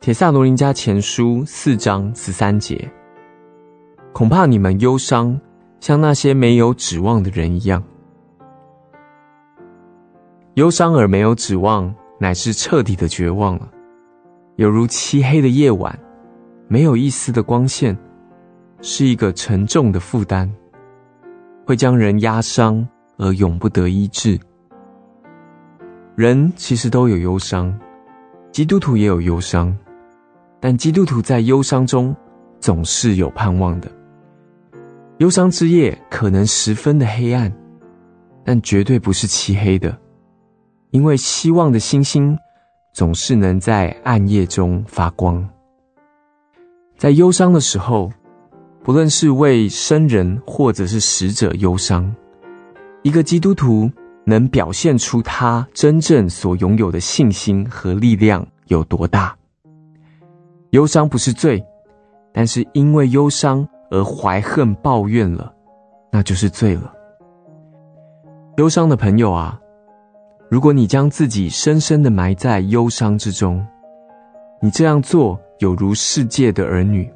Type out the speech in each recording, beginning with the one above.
铁撒罗林家前书四章十三节，恐怕你们忧伤，像那些没有指望的人一样。忧伤而没有指望，乃是彻底的绝望了，犹如漆黑的夜晚，没有一丝的光线，是一个沉重的负担，会将人压伤而永不得医治。人其实都有忧伤，基督徒也有忧伤，但基督徒在忧伤中总是有盼望的。忧伤之夜可能十分的黑暗，但绝对不是漆黑的。因为希望的星星总是能在暗夜中发光。在忧伤的时候，不论是为生人或者是死者忧伤，一个基督徒能表现出他真正所拥有的信心和力量有多大。忧伤不是罪，但是因为忧伤而怀恨抱怨了，那就是罪了。忧伤的朋友啊！如果你将自己深深的埋在忧伤之中，你这样做有如世界的儿女，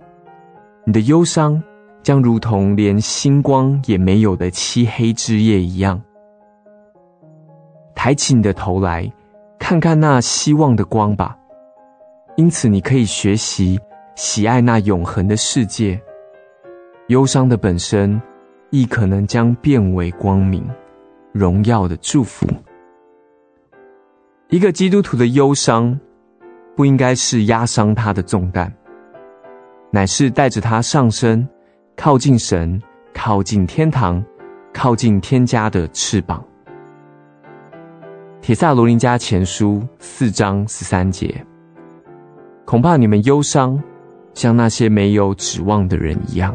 你的忧伤将如同连星光也没有的漆黑之夜一样。抬起你的头来，看看那希望的光吧。因此，你可以学习喜爱那永恒的世界。忧伤的本身，亦可能将变为光明、荣耀的祝福。一个基督徒的忧伤，不应该是压伤他的重担，乃是带着他上升，靠近神，靠近天堂，靠近天家的翅膀。铁撒罗林家前书四章十三节，恐怕你们忧伤，像那些没有指望的人一样。